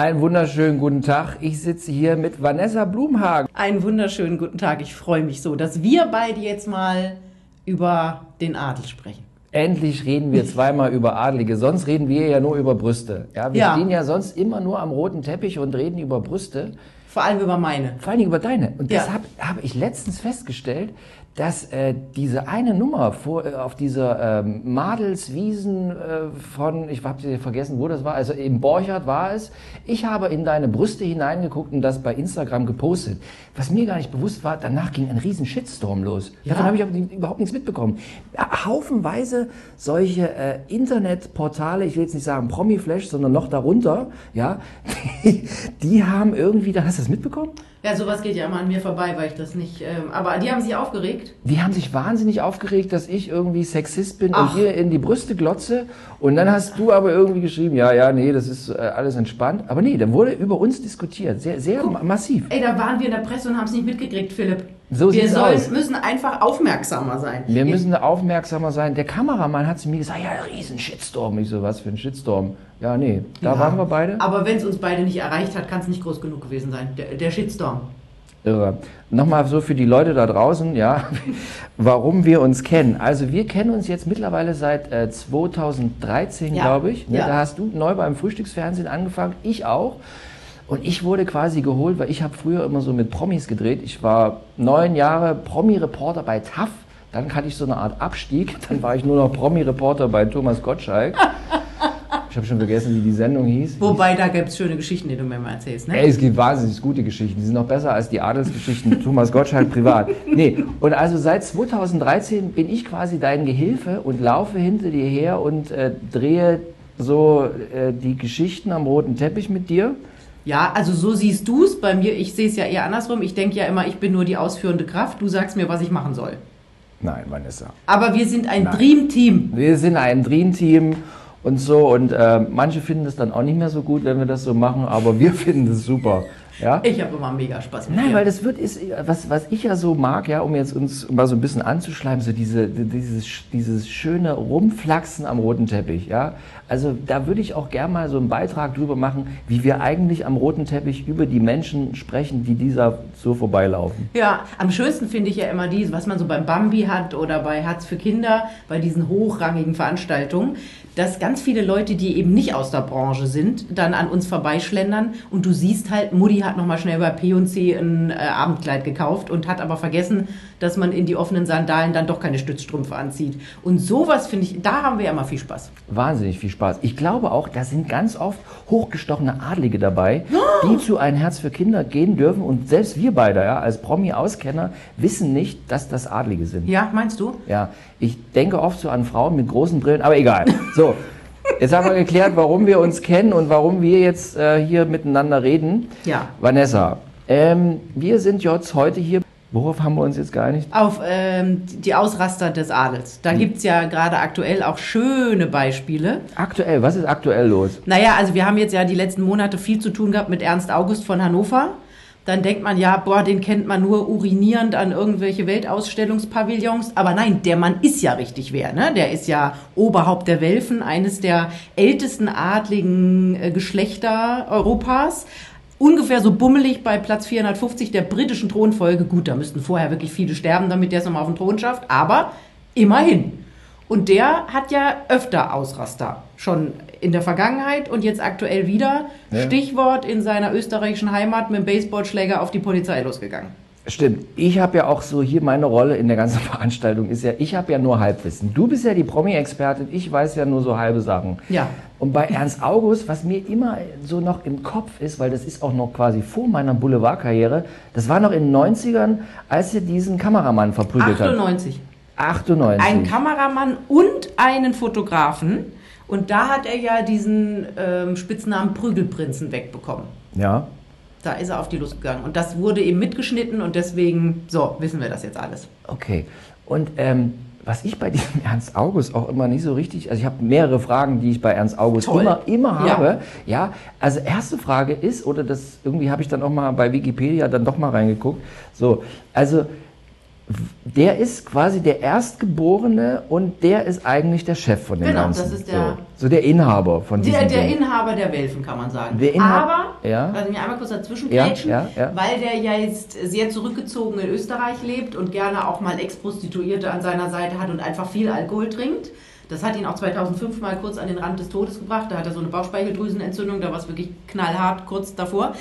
Einen wunderschönen guten Tag. Ich sitze hier mit Vanessa Blumhagen. Einen wunderschönen guten Tag. Ich freue mich so, dass wir beide jetzt mal über den Adel sprechen. Endlich reden wir zweimal über Adlige. Sonst reden wir ja nur über Brüste. Ja, wir Ja. stehen ja sonst immer nur am roten Teppich und reden über Brüste. Vor allem über meine. Vor Dingen über deine. Und Ja. das habe hab ich letztens festgestellt, dass äh, diese eine Nummer vor, äh, auf dieser ähm, Madelswiesen äh, von, ich habe vergessen, wo das war, also im Borchardt war es. Ich habe in deine Brüste hineingeguckt und das bei Instagram gepostet. Was mir gar nicht bewusst war, danach ging ein riesen Shitstorm los. Ja. Davon habe ich überhaupt nichts mitbekommen. Haufenweise solche äh, Internetportale, ich will jetzt nicht sagen Promiflash, sondern noch darunter, ja, die, die haben irgendwie, da hast du das mitbekommen? Ja, sowas geht ja immer an mir vorbei, weil ich das nicht. Ähm, aber die haben sich aufgeregt. Die haben sich wahnsinnig aufgeregt, dass ich irgendwie Sexist bin Ach. und dir in die Brüste glotze. Und dann hast du aber irgendwie geschrieben, ja, ja, nee, das ist äh, alles entspannt. Aber nee, dann wurde über uns diskutiert, sehr, sehr ma- massiv. Ey, da waren wir in der Presse und haben es nicht mitgekriegt, Philipp. So wir sollen, müssen einfach aufmerksamer sein. Wir müssen da aufmerksamer sein. Der Kameramann hat zu mir gesagt, ja, riesen Shitstorm. Ich so, was für ein Shitstorm? Ja, nee, da Ja. waren wir beide. Aber wenn es uns beide nicht erreicht hat, kann es nicht groß genug gewesen sein. Der, der Shitstorm. Irre. Nochmal so für die Leute da draußen, ja, warum wir uns kennen. Also wir kennen uns jetzt mittlerweile seit äh, 2013, Ja. glaube ich. Ne? Ja. Da hast du neu beim Frühstücksfernsehen angefangen, ich auch. Und ich wurde quasi geholt, weil ich habe früher immer so mit Promis gedreht. Ich war neun Jahre Promi-Reporter bei TAF. Dann hatte ich so eine Art Abstieg. Dann war ich nur noch Promi-Reporter bei Thomas Gottschalk. Ich habe schon vergessen, wie die Sendung hieß. Wobei, da gibt es schöne Geschichten, die du mir mal erzählst, ne? Ey, es gibt wahnsinnig gute Geschichten. Die sind noch besser als die Adelsgeschichten Thomas Gottschalk privat. Nee, und also seit 2013 bin ich quasi dein Gehilfe und laufe hinter dir her und äh, drehe so äh, die Geschichten am roten Teppich mit dir. Ja, also so siehst du es. Bei mir, ich sehe es ja eher andersrum. Ich denke ja immer, ich bin nur die ausführende Kraft. Du sagst mir, was ich machen soll. Nein, Vanessa. Aber wir sind ein Nein. Dream-Team. Wir sind ein Dream-Team und so und äh, manche finden es dann auch nicht mehr so gut, wenn wir das so machen, aber wir finden es super. Ja? Ich habe immer mega Spaß mit Nein, dir. weil das wird ist was was ich ja so mag, ja, um jetzt uns mal so ein bisschen anzuschleimen, so diese dieses dieses schöne Rumflaxen am roten Teppich, ja. Also da würde ich auch gern mal so einen Beitrag drüber machen, wie wir eigentlich am roten Teppich über die Menschen sprechen, die dieser so vorbeilaufen. Ja, am schönsten finde ich ja immer dies, was man so beim Bambi hat oder bei Herz für Kinder, bei diesen hochrangigen Veranstaltungen, dass ganz viele Leute, die eben nicht aus der Branche sind, dann an uns vorbeischlendern und du siehst halt, Mutti hat nochmal schnell bei P&C ein äh, Abendkleid gekauft und hat aber vergessen, dass man in die offenen Sandalen dann doch keine Stützstrümpfe anzieht. Und sowas finde ich, da haben wir ja immer viel Spaß. Wahnsinnig viel Spaß. Ich glaube auch, da sind ganz oft hochgestochene Adlige dabei, die zu ein Herz für Kinder gehen dürfen und selbst wir beide, ja, als Promi-Auskenner, wissen nicht, dass das Adlige sind. Ja, meinst du? Ja, ich denke oft so an Frauen mit großen Brillen, aber egal. So, jetzt haben wir geklärt, warum wir uns kennen und warum wir jetzt äh, hier miteinander reden. Ja. Vanessa, ähm, wir sind jetzt heute hier. Worauf haben wir uns jetzt geeinigt? Auf ähm, die Ausraster des Adels. Da gibt's ja gerade aktuell auch schöne Beispiele. Aktuell, was ist aktuell los? Naja, also wir haben jetzt ja die letzten Monate viel zu tun gehabt mit Ernst August von Hannover. Dann denkt man ja, boah, den kennt man nur urinierend an irgendwelche Weltausstellungspavillons. Aber nein, der Mann ist ja richtig wer, ne? Der ist ja Oberhaupt der Welfen, eines der ältesten adligen äh, Geschlechter Europas. Ungefähr so bummelig bei Platz 450 der britischen Thronfolge. Gut, da müssten vorher wirklich viele sterben, damit der es nochmal auf den Thron schafft. Aber immerhin. Und der hat ja öfter Ausraster. Schon in der Vergangenheit und jetzt aktuell wieder. Ja. Stichwort in seiner österreichischen Heimat mit dem Baseballschläger auf die Polizei losgegangen. Stimmt. Ich habe ja auch so hier meine Rolle in der ganzen Veranstaltung ist ja, ich habe ja nur Halbwissen. Du bist ja die Promi-Expertin, ich weiß ja nur so halbe Sachen. Ja. Und bei Ernst August, was mir immer so noch im Kopf ist, weil das ist auch noch quasi vor meiner Boulevardkarriere, das war noch in den 90ern, als er diesen Kameramann verprügelt hat. 98. 98. Ein Kameramann und einen Fotografen. Und da hat er ja diesen ähm, Spitznamen Prügelprinzen wegbekommen. Ja. Da ist er auf die Lust gegangen. Und das wurde eben mitgeschnitten und deswegen, so, wissen wir das jetzt alles. Okay. Und ähm, was ich bei diesem Ernst August auch immer nicht so richtig, also ich habe mehrere Fragen, die ich bei Ernst August Toll. immer, immer Ja. habe. Ja, also erste Frage ist, oder das irgendwie habe ich dann auch mal bei Wikipedia dann doch mal reingeguckt. So, also der ist quasi der Erstgeborene und der ist eigentlich der Chef von dem Genau, Ganzen. das ist der- so, so der Inhaber von Der, diesem der Ding. Inhaber der Welfen, kann man sagen. Der Aber, Ja. lass mich einmal kurz dazwischen Ja, ja, ja. weil der ja jetzt sehr zurückgezogen in Österreich lebt und gerne auch mal Ex-Prostituierte an seiner Seite hat und einfach viel Alkohol trinkt. Das hat ihn auch 2005 mal kurz an den Rand des Todes gebracht. Da hat er so eine Bauchspeicheldrüsenentzündung, da war es wirklich knallhart kurz davor.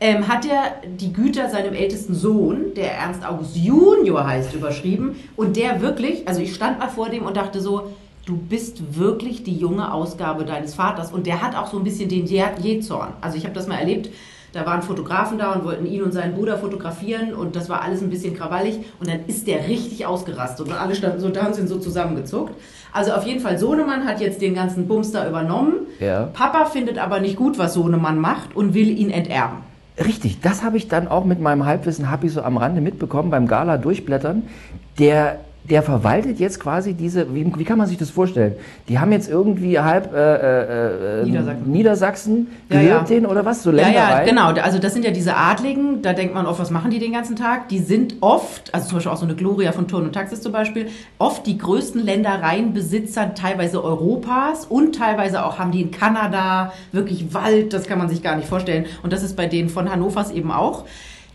Ähm, hat er die Güter seinem ältesten Sohn, der Ernst August Junior heißt, überschrieben. Und der wirklich, also ich stand mal vor dem und dachte so, du bist wirklich die junge Ausgabe deines Vaters. Und der hat auch so ein bisschen den Je- Jezorn. Also ich habe das mal erlebt. Da waren Fotografen da und wollten ihn und seinen Bruder fotografieren und das war alles ein bisschen krawallig und dann ist der richtig ausgerastet und alle standen so da und sind so zusammengezuckt. Also auf jeden Fall, Sohnemann hat jetzt den ganzen Bums da übernommen. Ja. Papa findet aber nicht gut, was Sohnemann macht und will ihn enterben. Richtig, das habe ich dann auch mit meinem Halbwissen, habe ich so am Rande mitbekommen beim Gala durchblättern. Der, der verwaltet jetzt quasi diese, wie, wie kann man sich das vorstellen? Die haben jetzt irgendwie halb äh, äh, äh, Niedersachsen. Niedersachsen Ja, gehört ja. denen oder was? So Ja, ja, Ländereien? genau. Also das sind ja diese Adligen, da denkt man oft, was machen die den ganzen Tag? Die sind oft, also zum Beispiel auch so eine Gloria von Turn und Taxis zum Beispiel, oft die größten Ländereienbesitzer teilweise Europas und teilweise auch haben die in Kanada wirklich Wald, das kann man sich gar nicht vorstellen. Und das ist bei denen von Hannovers eben auch.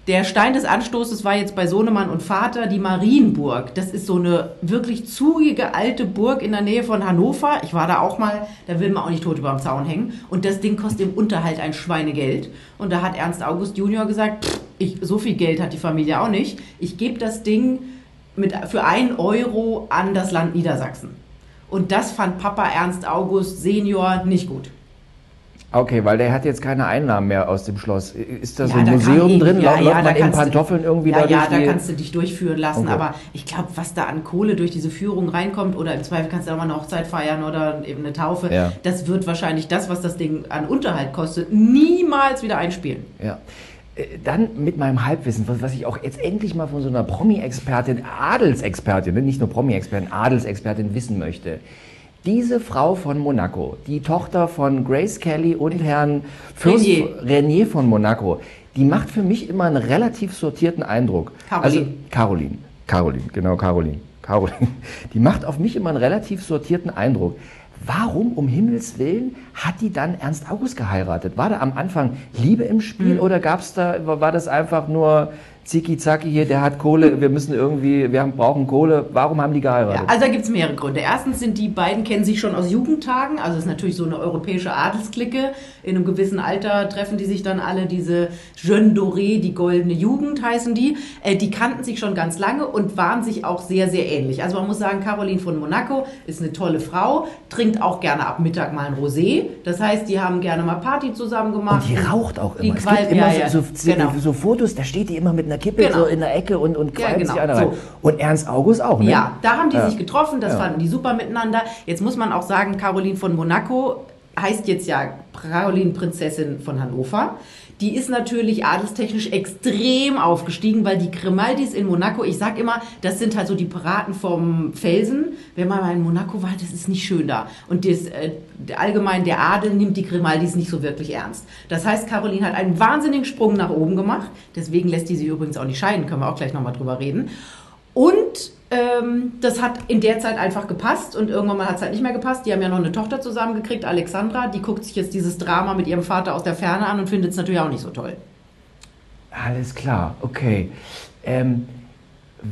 Der Stein des Anstoßes war jetzt bei Sohnemann und Vater die Marienburg. Das ist so eine wirklich zugige alte Burg in der Nähe von Hannover. Ich war da auch mal, da will man auch nicht tot über dem Zaun hängen. Und das Ding kostet im Unterhalt ein Schweinegeld. Und da hat Ernst August Junior gesagt, pff, ich, so viel Geld hat die Familie auch nicht. Ich gebe das Ding mit, für einen Euro an das Land Niedersachsen. Und das fand Papa Ernst August Senior nicht gut. Okay, weil der hat jetzt keine Einnahmen mehr aus dem Schloss. Ist da so Ja, ein da Museum ich- drin? ja, Läuft ja, man da in kannst du- Pantoffeln irgendwie Ja, da ja, da kannst du dich durchführen lassen, Okay. aber ich glaube, was da an Kohle durch diese Führung reinkommt oder im Zweifel kannst du auch mal eine Hochzeit feiern oder eben eine Taufe, Ja. das wird wahrscheinlich das, was das Ding an Unterhalt kostet, niemals wieder einspielen. Ja. Äh, Dann mit meinem Halbwissen, was, ich auch jetzt endlich mal von so einer Promi-Expertin, Adelsexpertin, nicht nur Promi-Expertin, Adelsexpertin wissen möchte. Diese Frau von Monaco, die Tochter von Grace Kelly und Herrn Fürst Renier. Von Monaco, die macht für mich immer einen relativ sortierten Eindruck. Caroline. Also, Caroline. Caroline, genau, Caroline. Caroline. Die macht auf mich immer einen relativ sortierten Eindruck. Warum um Himmels Willen hat die dann Ernst August geheiratet? War da am Anfang Liebe im Spiel Hm. oder gab's da, war das einfach nur Ziki Zaki hier, der hat Kohle, wir müssen irgendwie, wir haben, brauchen Kohle. Warum haben die Ja, geheiratet? also da gibt es mehrere Gründe. Erstens sind die beiden, kennen sich schon aus Jugendtagen, also es ist natürlich so eine europäische Adelsklicke. In einem gewissen Alter treffen die sich dann alle, diese Jeune Doré, die goldene Jugend heißen die. Äh, die kannten sich schon ganz lange und waren sich auch sehr, sehr ähnlich. Also man muss sagen, Caroline von Monaco ist eine tolle Frau, trinkt auch gerne ab Mittag mal ein Rosé. Das heißt, die haben gerne mal Party zusammen gemacht. Und die raucht auch Die immer. Es qual- gibt immer ja, ja, so, so, genau. so Fotos, da steht die immer mit einer Kippe Genau. so in der Ecke und, und Ja, qualmt genau. sich einer rein. So. Und Ernst August auch, ne? Ja, da haben die Ja. sich getroffen, das Ja. fanden die super miteinander. Jetzt muss man auch sagen, Caroline von Monaco heißt jetzt ja Caroline Prinzessin von Hannover. Die ist natürlich adelstechnisch extrem aufgestiegen, weil die Grimaldis in Monaco, ich sag immer, das sind halt so die Piraten vom Felsen. Wenn man mal in Monaco war, das ist nicht schön da. Und das, äh, allgemein der Adel nimmt die Grimaldis nicht so wirklich ernst. Das heißt, Caroline hat einen wahnsinnigen Sprung nach oben gemacht. Deswegen lässt die sich übrigens auch nicht scheiden, können wir auch gleich nochmal drüber reden. Und ähm, das hat in der Zeit einfach gepasst und irgendwann mal hat es halt nicht mehr gepasst. Die haben ja noch eine Tochter zusammengekriegt, Alexandra. Die guckt sich jetzt dieses Drama mit ihrem Vater aus der Ferne an und findet es natürlich auch nicht so toll. Alles klar, okay. Ähm,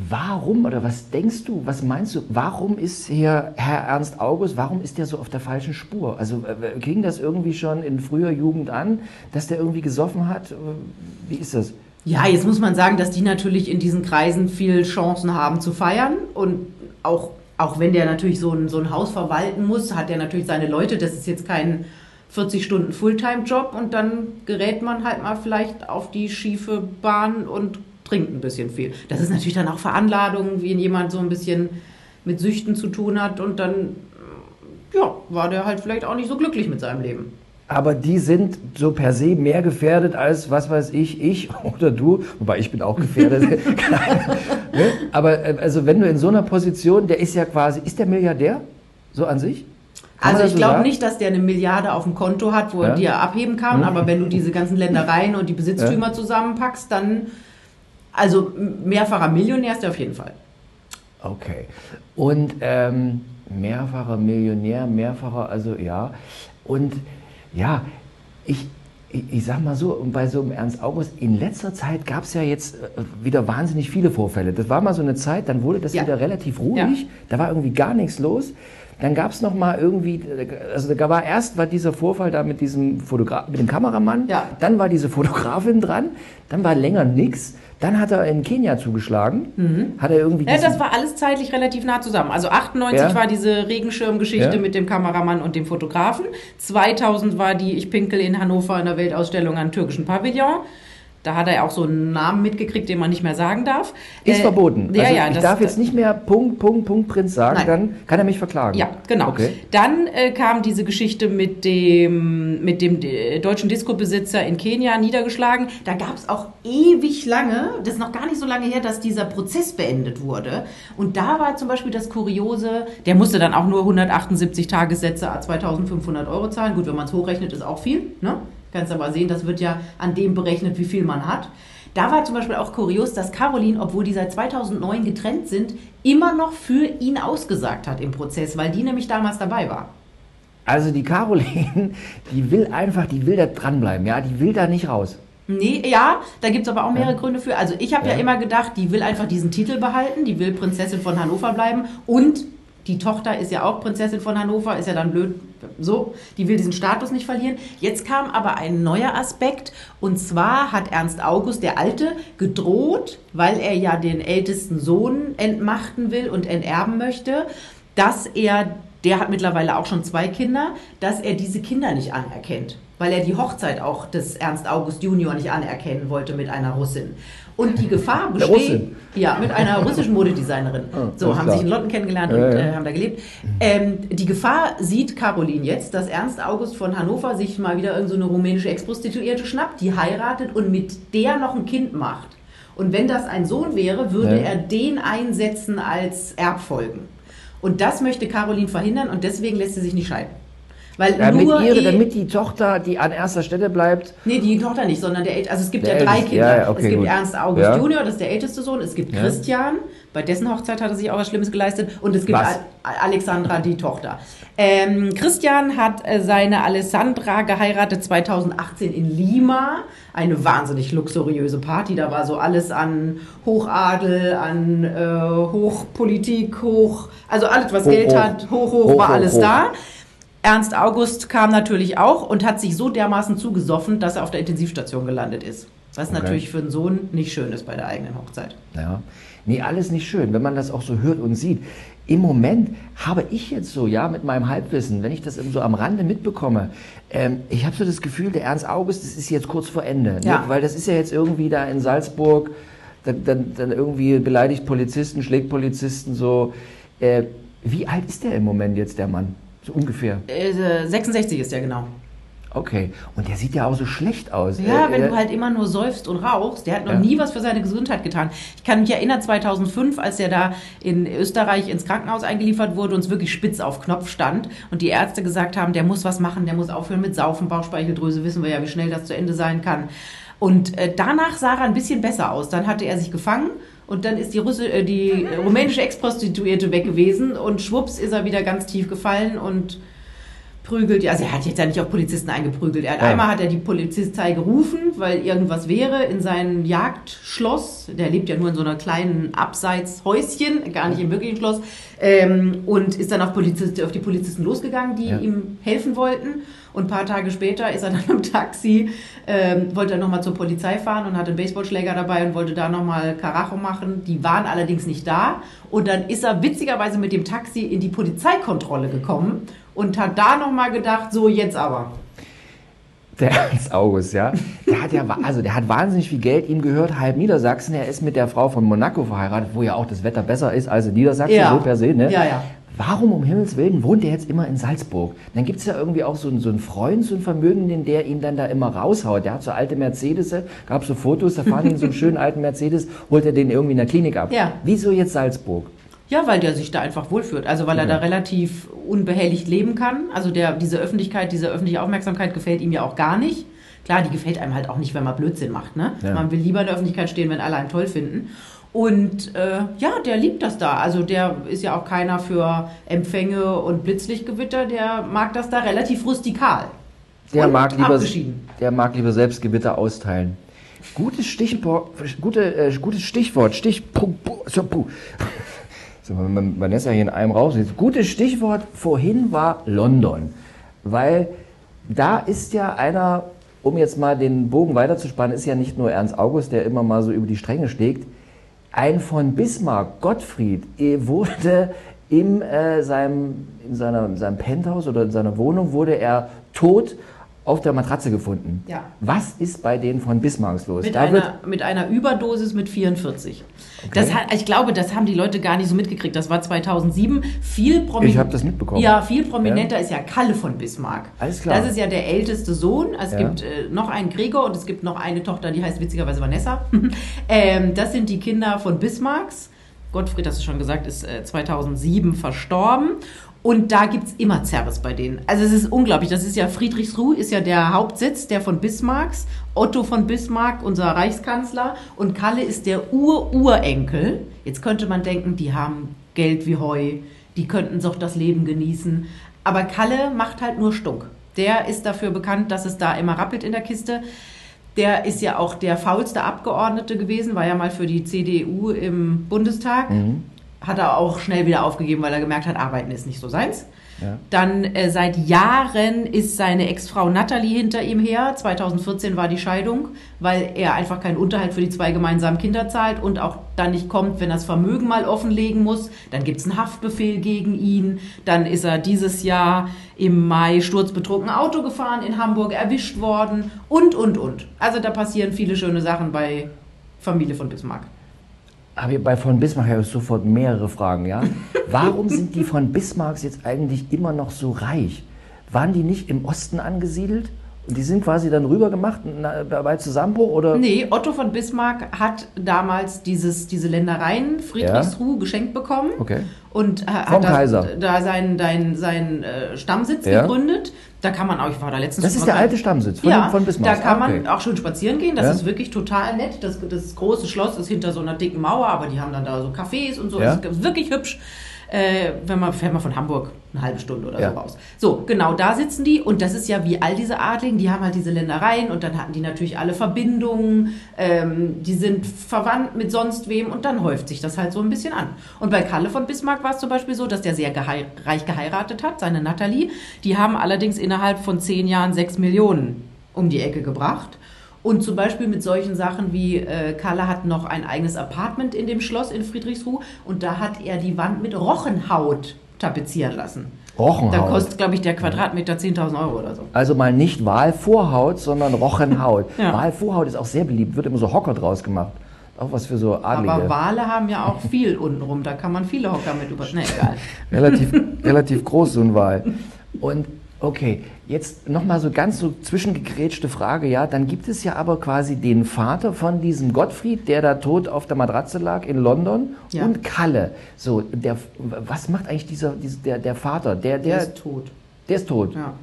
warum oder was denkst du, was meinst du, warum ist hier Herr Ernst August, warum ist der so auf der falschen Spur? Also äh, ging das irgendwie schon in früher Jugend an, dass der irgendwie gesoffen hat? Äh, Wie ist das? Ja, jetzt muss man sagen, dass die natürlich in diesen Kreisen viel Chancen haben zu feiern und auch, auch wenn der natürlich so ein, so ein Haus verwalten muss, hat er natürlich seine Leute. Das ist jetzt kein 40 Stunden Fulltime-Job und dann gerät man halt mal vielleicht auf die schiefe Bahn und trinkt ein bisschen viel. Das ist natürlich dann auch Veranladung, wie jemand so ein bisschen mit Süchten zu tun hat und dann, ja, war der halt vielleicht auch nicht so glücklich mit seinem Leben. Aber die sind so per se mehr gefährdet als, was weiß ich, ich oder du. Wobei ich bin auch gefährdet. ne? Aber äh, also wenn du in so einer Position, der ist ja quasi, ist der Milliardär? So an sich? Kann Also ich so glaube nicht, dass der eine Milliarde auf dem Konto hat, wo Ja. er die er abheben kann, aber wenn du diese ganzen Ländereien und die Besitztümer zusammenpackst, dann, also mehrfacher Millionär ist der auf jeden Fall. Okay. Und ähm, mehrfacher Millionär, mehrfacher, also ja. Und ja, ich, ich, ich sag mal so, und bei so einem Ernst August, in letzter Zeit gab es ja jetzt äh, wieder wahnsinnig viele Vorfälle. Das war mal so eine Zeit, dann wurde das Ja. wieder relativ ruhig, Ja. da war irgendwie gar nichts los. Dann gab es noch mal irgendwie, also da war erst war dieser Vorfall da mit diesem Fotogra mit dem Kameramann, Ja. dann war diese Fotografin dran, dann war länger nichts, dann hat er in Kenia zugeschlagen, hat er irgendwie Mhm. Ja, das war alles zeitlich relativ nah zusammen. Also 98 Ja. war diese Regenschirmgeschichte Ja. mit dem Kameramann und dem Fotografen. 2000 war die Ich pinkel in Hannover in der Weltausstellung an türkischen Pavillon. Da hat er auch so einen Namen mitgekriegt, den man nicht mehr sagen darf. Ist Äh, verboten. Ja, also ja, ich das- darf jetzt nicht mehr Punkt, Punkt, Punkt Prinz sagen, Nein. dann kann er mich verklagen. Ja, genau. Okay. Dann äh, kam diese Geschichte mit dem, mit dem äh, deutschen Disco-Besitzer in Kenia niedergeschlagen. Da gab es auch ewig lange, das ist noch gar nicht so lange her, dass dieser Prozess beendet wurde. Und da war zum Beispiel das Kuriose, der musste dann auch nur 178 Tagessätze à 2500 Euro zahlen. Gut, wenn man es hochrechnet, ist auch viel. Ne? Kannst aber sehen, das wird ja an dem berechnet, wie viel man hat. Da war zum Beispiel auch kurios, dass Caroline, obwohl die seit 2009 getrennt sind, immer noch für ihn ausgesagt hat im Prozess, weil die nämlich damals dabei war. Also die Caroline, die will einfach, die will da dranbleiben, ja, die will da nicht raus. Nee, ja, da gibt's aber auch mehrere Gründe für. Also ich habe ja. Ja. immer gedacht, die will einfach diesen Titel behalten, die will Prinzessin von Hannover bleiben und die Tochter ist ja auch Prinzessin von Hannover, ist ja dann blöd so, die will diesen Status nicht verlieren. Jetzt kam aber ein neuer Aspekt und zwar hat Ernst August, der Alte, gedroht, weil er ja den ältesten Sohn entmachten will und enterben möchte, dass er, der hat mittlerweile auch schon zwei Kinder, dass er diese Kinder nicht anerkennt. Weil er die Hochzeit auch des Ernst August Junior nicht anerkennen wollte mit einer Russin. Und die Gefahr besteht. Ja, mit einer russischen Modedesignerin. Ah, so, haben klar. sich in Lotten kennengelernt Ja, und. Äh, haben da gelebt. Ähm, die Gefahr sieht Caroline jetzt, dass Ernst August von Hannover sich mal wieder irgendeine so eine rumänische Ex-Prostituierte schnappt, die heiratet und mit der noch ein Kind macht. Und wenn das ein Sohn wäre, würde Ja. er den einsetzen als Erbfolgen. Und das möchte Caroline verhindern und deswegen lässt sie sich nicht scheiden. Weil Damit, nur ihre, damit die Tochter, die an erster Stelle bleibt, Nee, die Tochter nicht, sondern der Ält- Also es gibt ja drei Älteste, Kinder. ja, okay, es gibt gut. Ernst August Ja. Junior, das ist der älteste Sohn. Es gibt Ja. Christian, bei dessen Hochzeit hat er sich auch was Schlimmes geleistet. Und es gibt Was? Alexandra, die Tochter. Ähm, Christian hat äh, seine Alessandra geheiratet 2018 in Lima. Eine wahnsinnig luxuriöse Party. Da war so alles an Hochadel, an äh, Hochpolitik, hoch, also alles, was Hoch, Geld hoch. hat, hoch, hoch, Hoch, war alles da. Ernst August kam natürlich auch und hat sich so dermaßen zugesoffen, dass er auf der Intensivstation gelandet ist. Was Okay. natürlich für einen Sohn nicht schön ist bei der eigenen Hochzeit. Ja. Nee, alles nicht schön, wenn man das auch so hört und sieht. Im Moment habe ich jetzt so, ja, mit meinem Halbwissen, wenn ich das so am Rande mitbekomme, ähm, ich habe so das Gefühl, der Ernst August, das ist jetzt kurz vor Ende. Ja. Ne? Weil das ist ja jetzt irgendwie da in Salzburg, dann, dann, dann irgendwie beleidigt Polizisten, schlägt Polizisten so. Äh, wie alt ist der im Moment jetzt, der Mann? So ungefähr. Äh, 66 ist der genau. Okay. Und der sieht ja auch so schlecht aus. Ja, Äh, wenn äh, du halt immer nur säufst und rauchst. Der hat noch Ja. nie was für seine Gesundheit getan. Ich kann mich erinnern, 2005, als er da in Österreich ins Krankenhaus eingeliefert wurde und es wirklich spitz auf Knopf stand und die Ärzte gesagt haben, der muss was machen, der muss aufhören mit Saufen, Bauchspeicheldrüse, wissen wir ja, wie schnell das zu Ende sein kann. Und äh, danach sah er ein bisschen besser aus. Dann hatte er sich gefangen und dann ist die, Russe, äh, die rumänische Ex-Prostituierte weg gewesen und schwupps ist er wieder ganz tief gefallen und prügelt. Also er hat jetzt ja nicht auf Polizisten eingeprügelt. Er hat Ja. einmal hat er die Polizei gerufen, weil irgendwas wäre in sein Jagdschloss. Der lebt ja nur in so einer kleinen Abseitshäuschen, gar nicht im wirklichen Schloss. Ähm, und ist dann auf, Polizist, auf die Polizisten losgegangen, die Ja. ihm helfen wollten. Und ein paar Tage später ist er dann im Taxi, ähm, wollte er nochmal zur Polizei fahren und hatte einen Baseballschläger dabei und wollte da nochmal Karacho machen. Die waren allerdings nicht da. Und dann ist er witzigerweise mit dem Taxi in die Polizeikontrolle gekommen und hat da nochmal gedacht, so jetzt aber. Der Ernst August, ja. Der hat ja, also der hat wahnsinnig viel Geld, ihm gehört halb Niedersachsen. Er ist mit der Frau von Monaco verheiratet, wo ja auch das Wetter besser ist als in Niedersachsen, Ja. so per se, ne? Ja, ja. Warum um Himmels Willen wohnt er jetzt immer in Salzburg? Dann gibt es ja irgendwie auch so, einen- so einen Freund, so einen Vermögenden, der ihn dann da immer raushaut. Der hat so alte Mercedes, gab so Fotos, da fahren in so einen schönen alten Mercedes, holt er den irgendwie in der Klinik ab. Ja. Wieso jetzt Salzburg? Ja, weil der sich da einfach wohlfühlt. Also weil er Okay. da relativ unbehelligt leben kann. Also der, diese Öffentlichkeit, diese öffentliche Aufmerksamkeit gefällt ihm ja auch gar nicht. Klar, die gefällt einem halt auch nicht, wenn man Blödsinn macht. Ne? Ja. Man will lieber in der Öffentlichkeit stehen, wenn alle einen toll finden. Und äh, ja, der liebt das da. Also der ist ja auch keiner für Empfänge und Blitzlichtgewitter. Der mag das da relativ rustikal. Der Und mag, lieber, abgeschieden. der mag lieber selbst Gewitter austeilen. Gutes Stichwort, gute, äh, gutes Stichwort, Stichpunkt. So. So, man, ja hier in einem raus. Gutes Stichwort vorhin war London. Weil da ist ja einer, um jetzt mal den Bogen weiterzuspannen, ist ja nicht nur Ernst August, der immer mal so über die Stränge schlägt. Ein von Bismarck, Gottfried, wurde in, äh, seinem, in, seiner, in seinem Penthouse oder in seiner Wohnung wurde er tot auf der Matratze gefunden. Ja. Was ist bei den von Bismarcks los? Mit, da einer, mit einer Überdosis mit 44. Das hat, ich glaube, das haben die Leute gar nicht so mitgekriegt. Das war 2007. Viel Ich hab das mitbekommen. Ja, viel prominenter ist ja Kalle von Bismarck. Alles klar. Das ist ja der älteste Sohn. Es Ja. gibt äh, noch einen Gregor und es gibt noch eine Tochter, die heißt witzigerweise Vanessa. ähm, das sind die Kinder von Bismarcks. Gottfried, hast du schon gesagt, ist äh, 2007 verstorben. Und da gibt es immer Zerres bei denen. Also es ist unglaublich. Das ist ja Friedrichsruh, ist ja der Hauptsitz der von Bismarcks. Otto von Bismarck, unser Reichskanzler. Und Kalle ist der Ur-Urenkel. Jetzt könnte man denken, die haben Geld wie Heu. Die könnten doch das Leben genießen. Aber Kalle macht halt nur Stunk. Der ist dafür bekannt, dass es da immer rappelt in der Kiste. Der ist ja auch der faulste Abgeordnete gewesen, war ja mal für die CDU im Bundestag. Hat er auch schnell wieder aufgegeben, weil er gemerkt hat, arbeiten ist nicht so seins. Ja. Dann äh, seit Jahren ist seine Ex-Frau Natalie hinter ihm her. 2014 war die Scheidung, weil er einfach keinen Unterhalt für die zwei gemeinsamen Kinder zahlt und auch dann nicht kommt, wenn er das Vermögen mal offenlegen muss. Dann gibt es einen Haftbefehl gegen ihn. Dann ist er dieses Jahr im Mai sturzbetrunken Auto gefahren in Hamburg, erwischt worden und, und, und. Also da passieren viele schöne Sachen bei Familie von Bismarck. Aber bei von Bismarck habe ich sofort mehrere Fragen, ja? Warum sind die von Bismarcks jetzt eigentlich immer noch so reich? Waren die nicht im Osten angesiedelt? Und die sind quasi dann rüber gemacht bei Zusammenbruch oder? Nee, Otto von Bismarck hat damals dieses, diese Ländereien Friedrichsruh geschenkt bekommen Okay. und äh, hat da, da seinen, seinen, seinen äh, Stammsitz Ja. gegründet. Da kann man auch, ich war da letztens Das ist der alte Stammsitz von, ja, von Bismarck. da kann Ah, man okay. auch schön spazieren gehen. Das Ja. ist wirklich total nett. Das, das große Schloss ist hinter so einer dicken Mauer, aber die haben dann da so Cafés und so. Ja. Das ist wirklich hübsch. Äh, wenn man fährt man von Hamburg eine halbe Stunde oder Ja. so raus. So, genau, da sitzen die und das ist ja wie all diese Adligen, die haben halt diese Ländereien und dann hatten die natürlich alle Verbindungen, ähm, die sind verwandt mit sonst wem und dann häuft sich das halt so ein bisschen an. Und bei Kalle von Bismarck war es zum Beispiel so, dass der sehr gehei reich geheiratet hat, seine Natalie. Die haben allerdings innerhalb von zehn Jahren sechs Millionen um die Ecke gebracht. Und zum Beispiel mit solchen Sachen wie äh, Kalle hat noch ein eigenes Apartment in dem Schloss in Friedrichsruh und da hat er die Wand mit Rochenhaut tapezieren lassen. Rochenhaut. Da kostet, glaube ich, der Quadratmeter 10.000 Euro oder so. Also mal nicht Walvorhaut, sondern Rochenhaut. Ja. Walvorhaut ist auch sehr beliebt, wird immer so Hocker draus gemacht. Auch was für so Adlige. Aber Wale haben ja auch viel untenrum, da kann man viele Hocker mit über. Ne, egal. relativ, relativ groß, so ein Wal. Und okay, jetzt nochmal so ganz so zwischengegrätschte Frage, ja, dann gibt es ja aber quasi den Vater von diesem Gottfried, der da tot auf der Matratze lag in London Ja. und Kalle. So, der, was macht eigentlich dieser, dieser der, der Vater? Der, der, Der ist tot. der ist tot. Ja.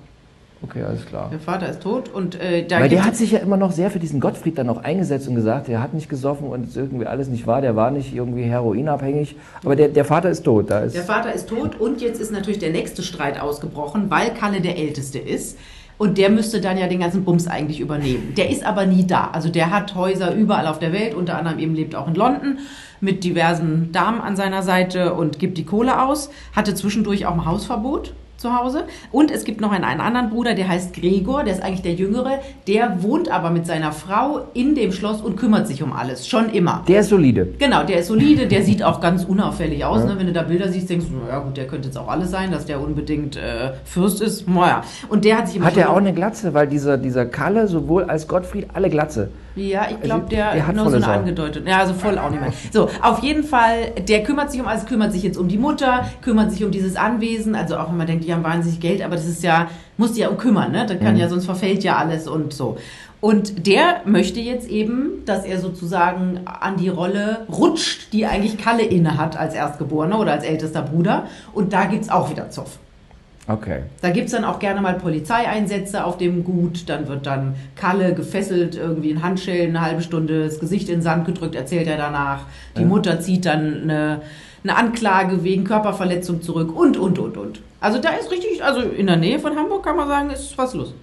Okay, alles klar. Der Vater ist tot und äh, da Weil der hat sich ja immer noch sehr für diesen Gottfried dann auch eingesetzt und gesagt, der hat nicht gesoffen und ist irgendwie alles nicht wahr, der war nicht irgendwie heroinabhängig. Aber der, der Vater ist tot. Da ist Der Vater ist tot und jetzt ist natürlich der nächste Streit ausgebrochen, weil Kalle der Älteste ist. Und der müsste dann ja den ganzen Bums eigentlich übernehmen. Der ist aber nie da. Also der hat Häuser überall auf der Welt, unter anderem eben lebt auch in London mit diversen Damen an seiner Seite und gibt die Kohle aus. Hatte zwischendurch auch ein Hausverbot zu Hause. Und es gibt noch einen, einen anderen Bruder, der heißt Gregor, der ist eigentlich der Jüngere. Der wohnt aber mit seiner Frau in dem Schloss und kümmert sich um alles. Schon immer. der ist solide. Genau, der ist solide, der sieht auch ganz unauffällig aus. Ne? Wenn du da Bilder siehst, denkst du, naja gut, der könnte jetzt auch alles sein, dass der unbedingt äh, Fürst ist. Naja. Und der hat sich immer Hat er auch eine Glatze? Weil dieser, dieser Kalle, sowohl als Gottfried, alle Glatze. Ja, ich glaube, Also, der, der hat nur so eine angedeutet. Ja, also voll auch nicht mehr. So, auf jeden Fall, der kümmert sich um alles, kümmert sich jetzt um die Mutter, kümmert sich um dieses Anwesen. Also auch wenn man denkt, die haben wahnsinnig Geld, aber das ist ja, muss die ja um kümmern, ne? Das Mhm. kann ja, sonst verfällt ja alles und so. Und der möchte jetzt eben, dass er sozusagen an die Rolle rutscht, die eigentlich Kalle inne hat als Erstgeborener oder als ältester Bruder. Und da gibt's auch wieder Zoff. Okay. Da gibt es dann auch gerne mal Polizeieinsätze auf dem Gut. Dann wird dann Kalle gefesselt, irgendwie in Handschellen, eine halbe Stunde das Gesicht in den Sand gedrückt, erzählt er danach. Die Ja. Mutter zieht dann eine, eine Anklage wegen Körperverletzung zurück und, und, und, und. Also da ist richtig, also in der Nähe von Hamburg kann man sagen, ist was los.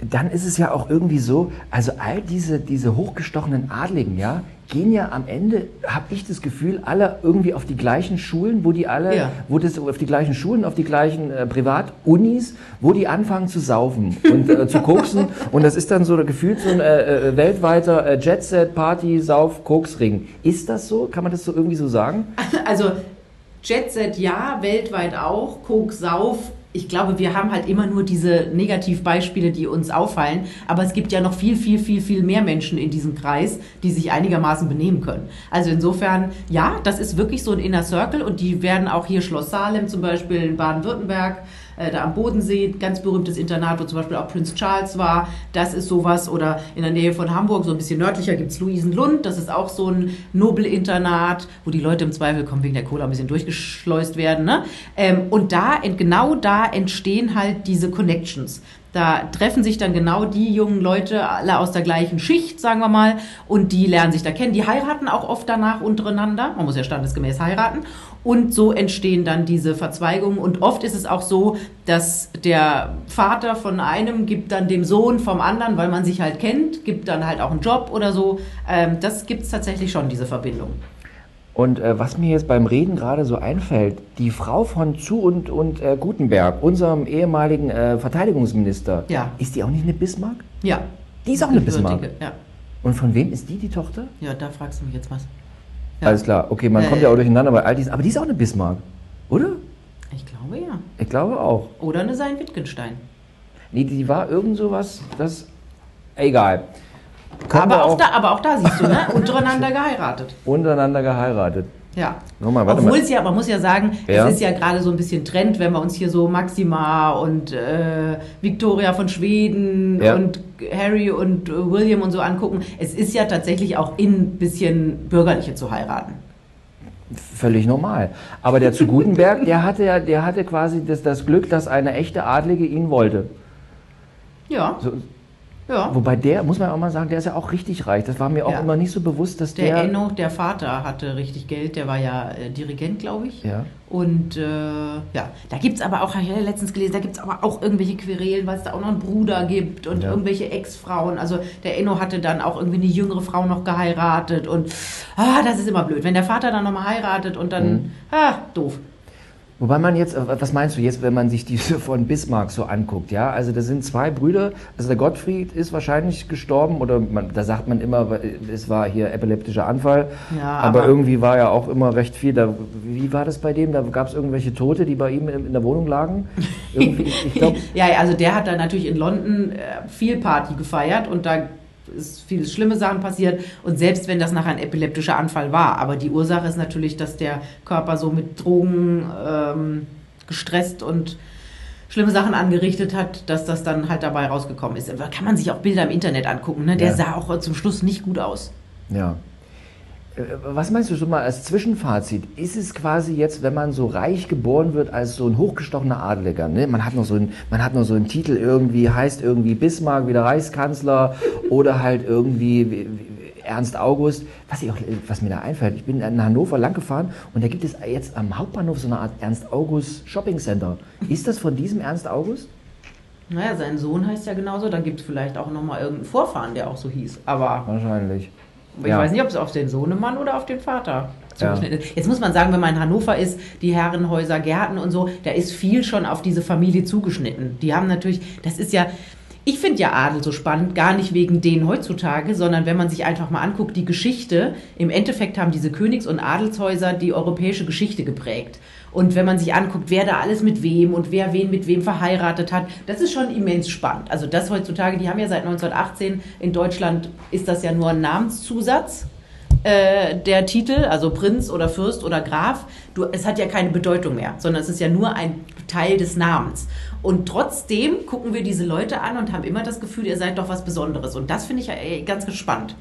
Dann ist es ja auch irgendwie so, also all diese, diese hochgestochenen Adligen, ja, gehen ja am Ende, habe ich das Gefühl, alle irgendwie auf die gleichen Schulen, wo die alle, Ja. wo das auf die gleichen Schulen, auf die gleichen äh, Privatunis, wo die anfangen zu saufen und äh, zu koksen. Und das ist dann so gefühlt so ein äh, äh, weltweiter äh, Jet-Set, Party, Sauf, Koksring. Ist das so? Kann man das so irgendwie so sagen? Also Jet Set ja, weltweit auch, Coke Sauf. Ich glaube, wir haben halt immer nur diese Negativbeispiele, die uns auffallen. Aber es gibt ja noch viel, viel, viel, viel mehr Menschen in diesem Kreis, die sich einigermaßen benehmen können. Also insofern, ja, das ist wirklich so ein Inner Circle und die werden auch hier Schloss Salem zum Beispiel in Baden-Württemberg, äh, da am Bodensee, ganz berühmtes Internat, wo zum Beispiel auch Prinz Charles war. Das ist sowas. Oder in der Nähe von Hamburg, so ein bisschen nördlicher, gibt's Luisenlund. Das ist auch so ein Nobelinternat, wo die Leute im Zweifel kommen wegen der Cola ein bisschen durchgeschleust werden. Ne? Ähm, und da, genau da entstehen halt diese Connections. Da treffen sich dann genau die jungen Leute, alle aus der gleichen Schicht, sagen wir mal, und die lernen sich da kennen. Die heiraten auch oft danach untereinander. Man muss ja standesgemäß heiraten. Und so entstehen dann diese Verzweigungen. Und oft ist es auch so, dass der Vater von einem gibt dann dem Sohn vom anderen, weil man sich halt kennt, gibt dann halt auch einen Job oder so. Ähm, das gibt es tatsächlich schon, diese Verbindung. Und äh, was mir jetzt beim Reden gerade so einfällt, die Frau von Zu und, und äh, Gutenberg, unserem ehemaligen äh, Verteidigungsminister, Ja. ist die auch nicht eine Bismarck? Ja. Die ist auch eine Bismarck. Ja. Und von wem ist die die Tochter? ja, da fragst du mich jetzt was. Ja. Alles klar, okay, man Äh, kommt ja auch durcheinander bei all diesen, aber die ist auch eine Bismarck, oder? Ich glaube ja. Ich glaube auch. Oder eine Sein Wittgenstein. Nee, die war irgend sowas, das, egal. Aber wir auch, da, aber auch da siehst du, ne? Untereinander geheiratet. untereinander geheiratet. Ja. Nochmal, warte Obwohl mal. es ja, man muss ja sagen, Ja. es ist ja gerade so ein bisschen Trend, wenn wir uns hier so Maxima und äh, Victoria von Schweden Ja. und Harry und äh, William und so angucken. Es ist ja tatsächlich auch in ein bisschen Bürgerliche zu heiraten. Völlig normal. Aber der zu Gutenberg, der hatte ja, der hatte quasi das, das Glück, dass eine echte Adlige ihn wollte. Ja, So, ja. Wobei der, muss man auch mal sagen, der ist ja auch richtig reich. Das war mir auch Ja. immer nicht so bewusst, dass Der der. Enno, der Vater, hatte richtig Geld. Der war ja äh, Dirigent, glaube ich. Ja. Und äh, ja, da gibt es aber auch, habe ich ja letztens gelesen, da gibt es aber auch irgendwelche Querelen, weil es da auch noch einen Bruder gibt und Ja. irgendwelche Ex-Frauen. Also der Enno hatte dann auch irgendwie eine jüngere Frau noch geheiratet und ah, das ist immer blöd. Wenn der Vater dann nochmal heiratet und dann, Mhm. ah, doof. Wobei man jetzt, äh, was meinst du jetzt, wenn man sich diese von Bismarck so anguckt? Ja, also das sind zwei Brüder. Also der Gottfried ist wahrscheinlich gestorben oder man, da sagt man immer, es war hier epileptischer Anfall. Ja, aber, aber- irgendwie war ja auch immer recht viel. Da, wie war das bei dem? Da gab es irgendwelche Tote, die bei ihm in, in der Wohnung lagen. Irgendwie, ich, ich glaube, Ja, also der hat dann natürlich in London äh, viel Party gefeiert und da ist viele schlimme Sachen passiert. Und selbst wenn das nachher ein epileptischer Anfall war, aber die Ursache ist natürlich, dass der Körper so mit Drogen ähm, gestresst und schlimme Sachen angerichtet hat, dass das dann halt dabei rausgekommen ist. Da kann man sich auch Bilder im Internet angucken. Ne? Der Ja. sah auch zum Schluss nicht gut aus. Ja. Äh, Was meinst du so mal als Zwischenfazit? Ist es quasi jetzt, wenn man so reich geboren wird als so ein hochgestochener Adeliger, ne? man, hat noch so ein, man hat noch so einen Titel irgendwie, heißt irgendwie Bismarck, wieder Reichskanzler oder halt irgendwie wie- wie Ernst August. Was, ich auch, was mir da einfällt, ich bin in Hannover lang gefahren und da gibt es jetzt am Hauptbahnhof so eine Art Ernst August Shopping Center. Ist das von diesem Ernst August? Naja, sein Sohn heißt ja genauso. Dann gibt es vielleicht auch nochmal irgendeinen Vorfahren, der auch so hieß. Aber Wahrscheinlich. Ich weiß nicht, ob es auf den Sohnemann oder auf den Vater Ja. zugeschnitten ist. Jetzt muss man sagen, wenn man in Hannover ist, die Herrenhäuser, Gärten und so, da ist viel schon auf diese Familie zugeschnitten. Die haben natürlich, das ist ja, ich finde ja Adel so spannend, gar nicht wegen denen heutzutage, sondern wenn man sich einfach mal anguckt, die Geschichte, im Endeffekt haben diese Königs- und Adelshäuser die europäische Geschichte geprägt. Und wenn man sich anguckt, wer da alles mit wem und wer wen mit wem verheiratet hat, das ist schon immens spannend. Also das heutzutage, die haben ja seit 1918 in Deutschland, ist das ja nur ein Namenszusatz äh, der Titel, also Prinz oder Fürst oder Graf, du, es hat ja keine Bedeutung mehr, sondern es ist ja nur ein Teil des Namens. Und trotzdem gucken wir diese Leute an und haben immer das Gefühl, ihr seid doch was Besonderes. Und das finde ich äh, ganz gespannt.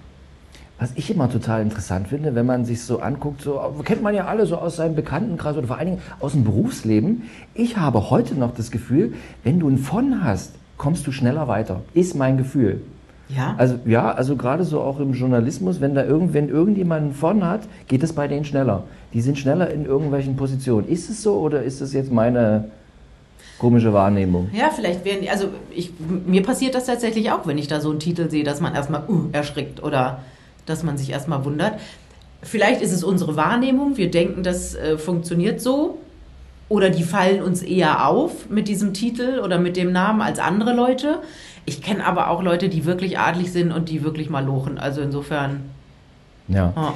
Was ich immer total interessant finde, wenn man sich so anguckt, so kennt man ja alle so aus seinem Bekanntenkreis oder vor allen Dingen aus dem Berufsleben. Ich habe heute noch das Gefühl, wenn du ein von hast, kommst du schneller weiter. Ist mein Gefühl. Ja. Also ja, also gerade so auch im Journalismus, wenn da irgend, wenn irgendjemand von hat, geht es bei denen schneller. Die sind schneller in irgendwelchen Positionen. Ist es so oder ist das jetzt meine komische Wahrnehmung? Ja, vielleicht werden, die- also ich, mir passiert das tatsächlich auch, wenn ich da so einen Titel sehe, dass man erstmal uh, erschrickt oder dass man sich erstmal wundert. Vielleicht ist es unsere Wahrnehmung, wir denken, das äh, funktioniert so. Oder die fallen uns eher auf mit diesem Titel oder mit dem Namen als andere Leute. Ich kenne aber auch Leute, die wirklich adlig sind und die wirklich mal lochen. Also insofern. Ja. ja.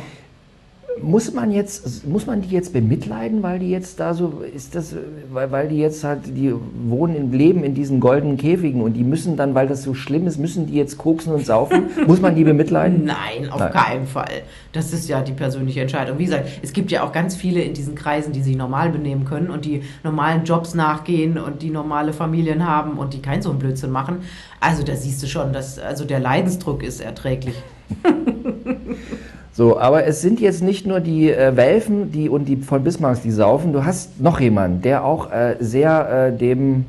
Muss man jetzt, muss man die jetzt bemitleiden, weil die jetzt da so, ist das, weil, weil die jetzt halt, die wohnen im Leben in diesen goldenen Käfigen und die müssen dann, weil das so schlimm ist, müssen die jetzt koksen und saufen? muss man die bemitleiden? Nein, auf Nein. keinen Fall. Das ist ja die persönliche Entscheidung. Wie gesagt, es gibt ja auch ganz viele in diesen Kreisen, die sich normal benehmen können und die normalen Jobs nachgehen und die normale Familien haben und die keinen so einen Blödsinn machen. Also da siehst du schon, dass also der Leidensdruck ist erträglich. So, aber es sind jetzt nicht nur die äh, Welfen die, und die von Bismarcks, die saufen. Du hast noch jemanden, der auch äh, sehr äh, dem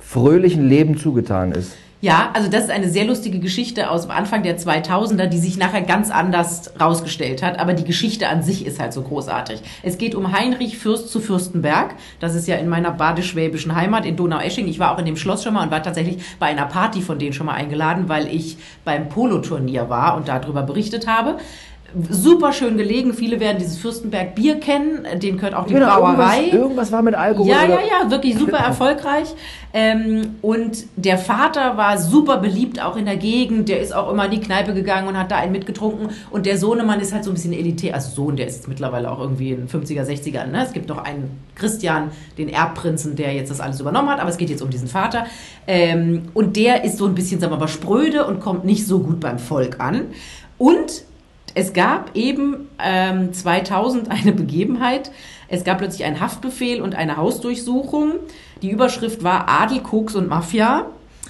fröhlichen Leben zugetan ist. Ja, also das ist eine sehr lustige Geschichte aus dem Anfang der 2000er, die sich nachher ganz anders rausgestellt hat. Aber die Geschichte an sich ist halt so großartig. Es geht um Heinrich Fürst zu Fürstenberg. Das ist ja in meiner badisch-schwäbischen Heimat in Donaueschingen. Ich war auch in dem Schloss schon mal und war tatsächlich bei einer Party von denen schon mal eingeladen, weil ich beim Poloturnier war und darüber berichtet habe. Super schön gelegen. Viele werden dieses Fürstenberg Bier kennen. Den gehört auch die Brauerei. Irgendwas, irgendwas war mit Alkohol. Ja, oder? ja, ja, wirklich super erfolgreich. Ähm, und der Vater war super beliebt auch in der Gegend. Der ist auch immer in die Kneipe gegangen und hat da einen mitgetrunken. Und der Sohnemann ist halt so ein bisschen elitär. Also Sohn, der ist mittlerweile auch irgendwie in 50er, 60ern. Ne? Es gibt noch einen Christian, den Erbprinzen, der jetzt das alles übernommen hat. Aber es geht jetzt um diesen Vater. Ähm, und der ist so ein bisschen, sagen wir mal, spröde und kommt nicht so gut beim Volk an. Und es gab eben ähm, 2000 eine Begebenheit. Es gab plötzlich einen Haftbefehl und eine Hausdurchsuchung. Die Überschrift war Adel, Koks und Mafia,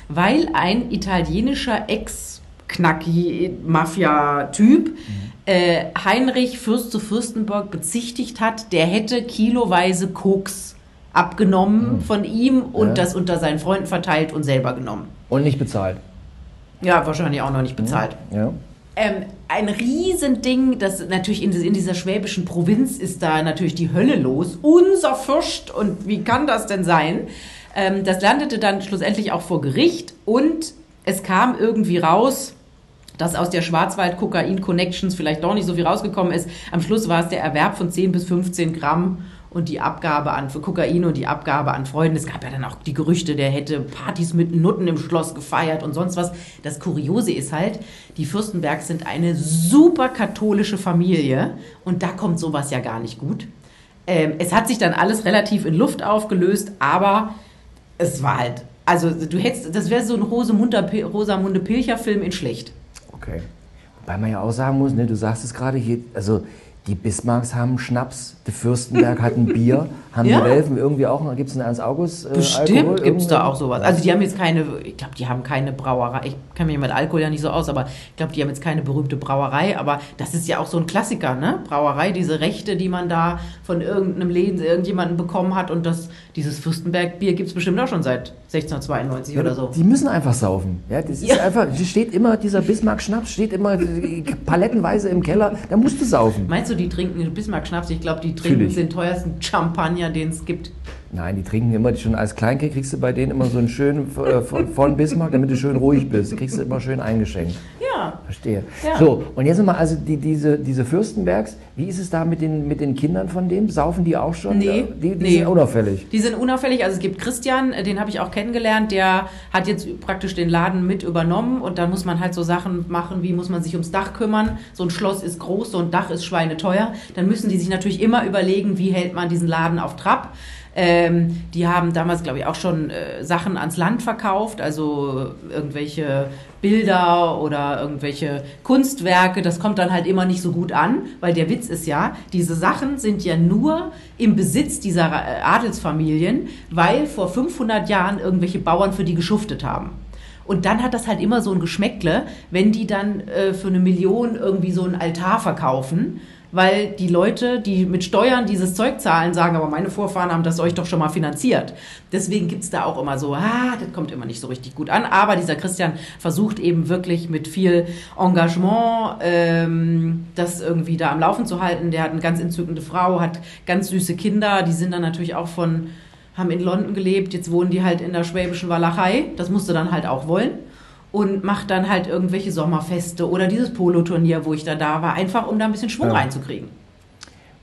weil ein italienischer Ex-Knacki-Mafia-Typ äh, Heinrich Fürst zu Fürstenberg bezichtigt hat, der hätte kiloweise Koks abgenommen von ihm und Ja. das unter seinen Freunden verteilt und selber genommen. Und nicht bezahlt. Ja, wahrscheinlich auch noch nicht bezahlt. Ja. Ähm, ein Riesending, das natürlich in, in dieser schwäbischen Provinz ist da natürlich die Hölle los. Unser Fürst und wie kann das denn sein? Ähm, das landete dann schlussendlich auch vor Gericht und es kam irgendwie raus, dass aus der Schwarzwald-Kokain-Connections vielleicht doch nicht so viel rausgekommen ist. Am Schluss war es der Erwerb von 10 bis 15 Gramm und die Abgabe an Kokain und die Abgabe an Freunden. Es gab ja dann auch die Gerüchte, der hätte Partys mit Nutten im Schloss gefeiert und sonst was. Das Kuriose ist halt, die Fürstenbergs sind eine super katholische Familie und da kommt sowas ja gar nicht gut. Ähm, es hat sich dann alles relativ in Luft aufgelöst, aber es war halt, also du hättest, das wäre so ein Rosamunde Pilcher-Film in schlecht. Okay. Wobei man ja auch sagen muss, ne, du sagst es gerade hier, also die Bismarcks haben Schnaps, der Fürstenberg hat ein Bier, haben Ja. die Welfen irgendwie auch, gibt es einen Ernst August äh, Bestimmt gibt es da auch sowas. Also die haben jetzt keine, ich glaube, die haben keine Brauerei. Ich kann mich mit Alkohol ja nicht so aus, aber ich glaube, die haben jetzt keine berühmte Brauerei. Aber das ist ja auch so ein Klassiker, ne? Brauerei, diese Rechte, die man da von irgendeinem Läden, irgendjemanden bekommen hat. Und das, dieses Fürstenberg-Bier gibt es bestimmt auch schon seit 1692 oder so. Die müssen einfach saufen. Ja, das ist Ja. einfach, die steht immer, dieser Bismarck-Schnaps steht immer palettenweise im Keller, da musst du saufen. Meinst du, die trinken Bismarck-Schnaps? Ich glaube, die trinken den teuersten Champagner, den es gibt. Nein, die trinken immer, schon als Kleinkind kriegst du bei denen immer so einen schönen äh, von, Bismarck, damit du schön ruhig bist. Kriegst du immer schön eingeschenkt. Ja. Verstehe. Ja. So, und jetzt nochmal, also die, diese, diese Fürstenbergs, wie ist es da mit den, mit den Kindern von dem? Saufen die auch schon? Nee, Die, die nee. sind unauffällig. Die sind unauffällig. Also es gibt Christian, äh, den habe ich auch kennengelernt, der hat jetzt praktisch den Laden mit übernommen und dann muss man halt so Sachen machen, wie muss man sich ums Dach kümmern. So ein Schloss ist groß, so ein Dach ist schweineteuer. Dann müssen die sich natürlich immer überlegen, wie hält man diesen Laden auf Trab. Ähm, die haben damals, glaube ich, auch schon äh, Sachen ans Land verkauft, also irgendwelche Bilder oder irgendwelche Kunstwerke. Das kommt dann halt immer nicht so gut an, weil der Witz ist ja, diese Sachen sind ja nur im Besitz dieser äh, Adelsfamilien, weil vor 500 Jahren irgendwelche Bauern für die geschuftet haben. Und dann hat das halt immer so ein Geschmäckle, wenn die dann äh, für eine Million irgendwie so einen Altar verkaufen weil die Leute, die mit Steuern dieses Zeug zahlen, sagen, aber meine Vorfahren haben das euch doch schon mal finanziert. Deswegen gibt's da auch immer so, ah, das kommt immer nicht so richtig gut an. Aber dieser Christian versucht eben wirklich mit viel Engagement ähm, das irgendwie da am Laufen zu halten. Der hat eine ganz entzückende Frau, hat ganz süße Kinder, die sind dann natürlich auch von haben in London gelebt, jetzt wohnen die halt in der schwäbischen Walachei. Das musste dann halt auch wollen und macht dann halt irgendwelche Sommerfeste oder dieses Poloturnier, wo ich da da war, einfach um da ein bisschen Schwung ja. reinzukriegen.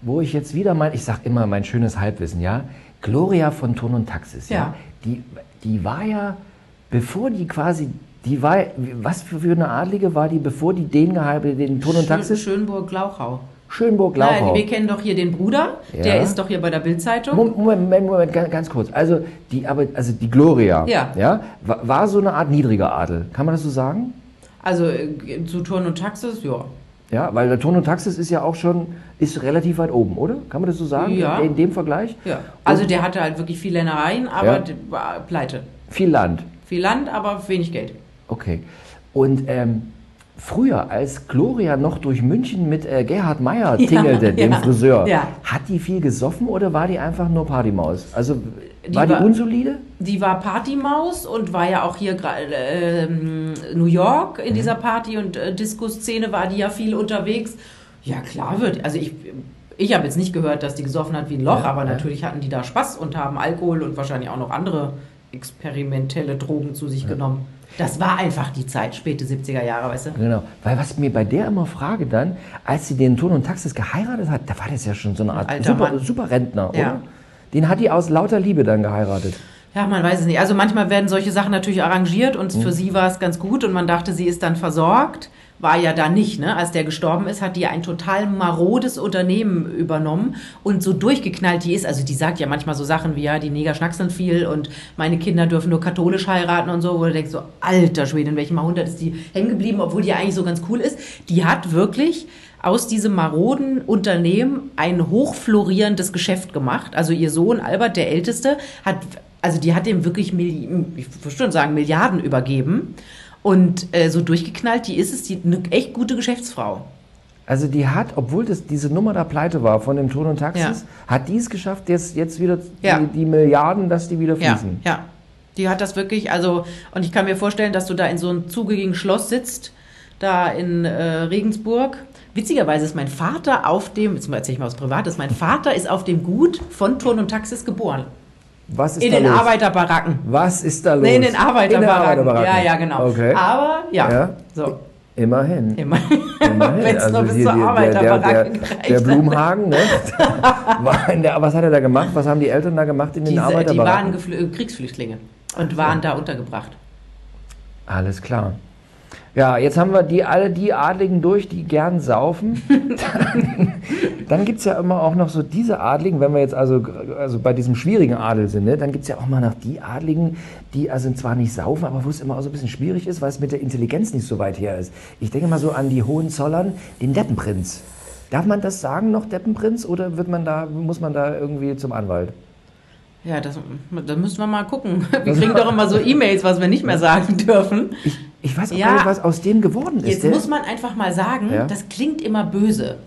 Wo ich jetzt wieder mein, ich sag immer mein schönes Halbwissen, ja, Gloria von Ton und Taxis, ja, ja die, die war ja, bevor die quasi die war, was für eine Adlige war die, bevor die den geheiratet, den Ton und Taxis? Schönburg-Glauchau. Schönburg-Lauchau. Nein, wir kennen doch hier den Bruder, ja. der ist doch hier bei der Bildzeitung. Moment, Moment, Moment, ganz, kurz. Also die, aber, also die Gloria ja. Ja, war, war so eine Art niedriger Adel. Kann man das so sagen? Also äh, zu Turn und Taxis, ja. Ja, weil der Turn und Taxis ist ja auch schon, ist relativ weit oben, oder? Kann man das so sagen? Ja. In, dem Vergleich? Ja. Also der hatte halt wirklich viel Ländereien, aber ja. war pleite. Viel Land. Viel Land, aber wenig Geld. Okay. Und ähm, früher, als Gloria noch durch München mit äh, Gerhard Meyer tingelte, ja, dem ja, Friseur, ja. hat die viel gesoffen oder war die einfach nur Partymaus? Also die war die war, unsolide? Die war Partymaus und war ja auch hier äh, New York in mhm. dieser Party- und äh, Disco-Szene war die ja viel unterwegs. Ja, klar wird. Also ich, ich habe jetzt nicht gehört, dass die gesoffen hat wie ein Loch, aber natürlich hatten die da Spaß und haben Alkohol und wahrscheinlich auch noch andere experimentelle Drogen zu sich genommen. Das war einfach die Zeit, späte 70er Jahre, weißt du? Genau. Weil was mir bei der immer frage dann, als sie den Ton und Taxis geheiratet hat, da war das ja schon so eine Art ein super, super Rentner, ja. oder? Den hat die aus lauter Liebe dann geheiratet. Ja, man weiß es nicht. Also manchmal werden solche Sachen natürlich arrangiert und mhm. für sie war es ganz gut und man dachte, sie ist dann versorgt war ja da nicht. Ne? Als der gestorben ist, hat die ein total marodes Unternehmen übernommen und so durchgeknallt die ist. Also die sagt ja manchmal so Sachen wie, ja, die Neger schnackseln viel und meine Kinder dürfen nur katholisch heiraten und so, wo du denkst so, alter Schwede, in welchem Jahrhundert ist die hängen geblieben, obwohl die eigentlich so ganz cool ist. Die hat wirklich aus diesem maroden Unternehmen ein hochflorierendes Geschäft gemacht. Also ihr Sohn Albert, der Älteste, hat, also die hat dem wirklich, Milli ich würde schon sagen, Milliarden übergeben. Und äh, so durchgeknallt, die ist es, die eine echt gute Geschäftsfrau. Also die hat, obwohl das diese Nummer da pleite war von dem Ton und Taxis, ja. hat die es geschafft, jetzt, jetzt wieder ja. die, die, Milliarden, dass die wieder fließen. Ja, ja. Die hat das wirklich, also, und ich kann mir vorstellen, dass du da in so einem zugigen Schloss sitzt, da in äh, Regensburg. Witzigerweise ist mein Vater auf dem, jetzt erzähle ich mal was Privates, mein Vater ist auf dem Gut von Turn und Taxis geboren. Was ist in da den los? Arbeiterbaracken. Was ist da los? Nee, in den Arbeiterbaracken. In Arbeiterbaracken. Ja, ja, genau. Okay. Aber ja, ja. so. Immerhin. Immerhin. Immerhin. Wenn es also noch bis zur Arbeiterbaracken der, der, der Blumhagen, ne? der, was hat er da gemacht? Was haben die Eltern da gemacht in den Diese, Arbeiterbaracken? Die waren Kriegsflüchtlinge und waren ja. da untergebracht. Alles klar. Ja, jetzt haben wir die, alle die Adligen durch, die gern saufen. dann gibt es ja immer auch noch so diese Adligen, wenn wir jetzt also, also bei diesem schwierigen Adel sind, ne, dann gibt es ja auch mal noch die Adligen, die also zwar nicht saufen, aber wo es immer auch so ein bisschen schwierig ist, weil es mit der Intelligenz nicht so weit her ist. Ich denke mal so an die Hohenzollern, den Deppenprinz. Darf man das sagen noch, Deppenprinz, oder wird man da, muss man da irgendwie zum Anwalt? Ja, das, da müssen wir mal gucken. Wir kriegen doch immer so E-Mails, was wir nicht mehr sagen dürfen. Ich, ich weiß auch ja, nicht, was aus dem geworden ist. Jetzt muss man einfach mal sagen, ja? das klingt immer böse.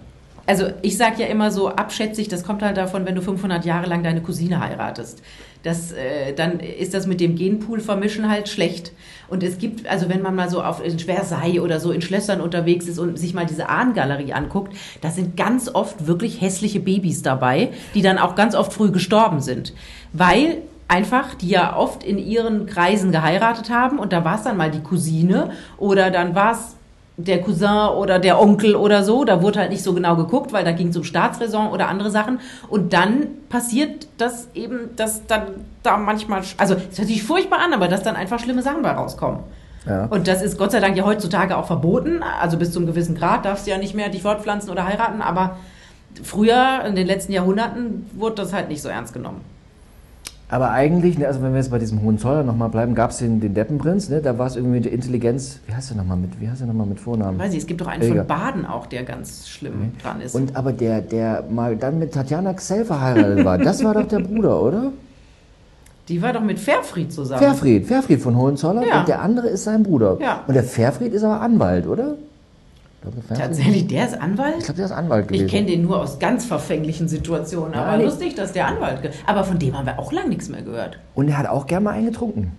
Also ich sage ja immer so abschätzig, das kommt halt davon, wenn du 500 Jahre lang deine Cousine heiratest. Das, äh, dann ist das mit dem Genpool vermischen halt schlecht. Und es gibt, also wenn man mal so auf in Versailles oder so in Schlössern unterwegs ist und sich mal diese Ahnengalerie anguckt, da sind ganz oft wirklich hässliche Babys dabei, die dann auch ganz oft früh gestorben sind. Weil einfach, die ja oft in ihren Kreisen geheiratet haben und da war es dann mal die Cousine oder dann war es der Cousin oder der Onkel oder so. Da wurde halt nicht so genau geguckt, weil da ging es um Staatsräson oder andere Sachen. Und dann passiert das eben, dass dann da manchmal, also es hört sich furchtbar an, aber dass dann einfach schlimme Sachen bei rauskommen. Ja. Und das ist Gott sei Dank ja heutzutage auch verboten. Also bis zu einem gewissen Grad darfst du ja nicht mehr dich fortpflanzen oder heiraten. Aber früher, in den letzten Jahrhunderten, wurde das halt nicht so ernst genommen. Aber eigentlich, ne, also wenn wir jetzt bei diesem Hohenzollern nochmal bleiben, gab es den, den Deppenprinz, ne, da war es irgendwie die Intelligenz, wie heißt der nochmal mit, wie heißt der nochmal mit Vornamen? Weiß ich, es gibt doch einen Egal. von Baden auch, der ganz schlimm mhm. dran ist. Und aber der, der mal dann mit Tatjana Xell verheiratet war, das war doch der Bruder, oder? Die war doch mit Fairfried zusammen. Fairfried, Fairfried von Hohenzollern Ja. und der andere ist sein Bruder. Ja. Und der Fairfried ist aber Anwalt, oder? Ich glaube, der Fairfried- Tatsächlich, der ist Anwalt? Ich glaube, der ist Anwalt gewesen. Ich kenne den nur aus ganz verfänglichen Situationen, aber nee. lustig, dass der Anwalt. Aber von dem haben wir auch lange nichts mehr gehört. Und er hat auch gern mal eingetrunken.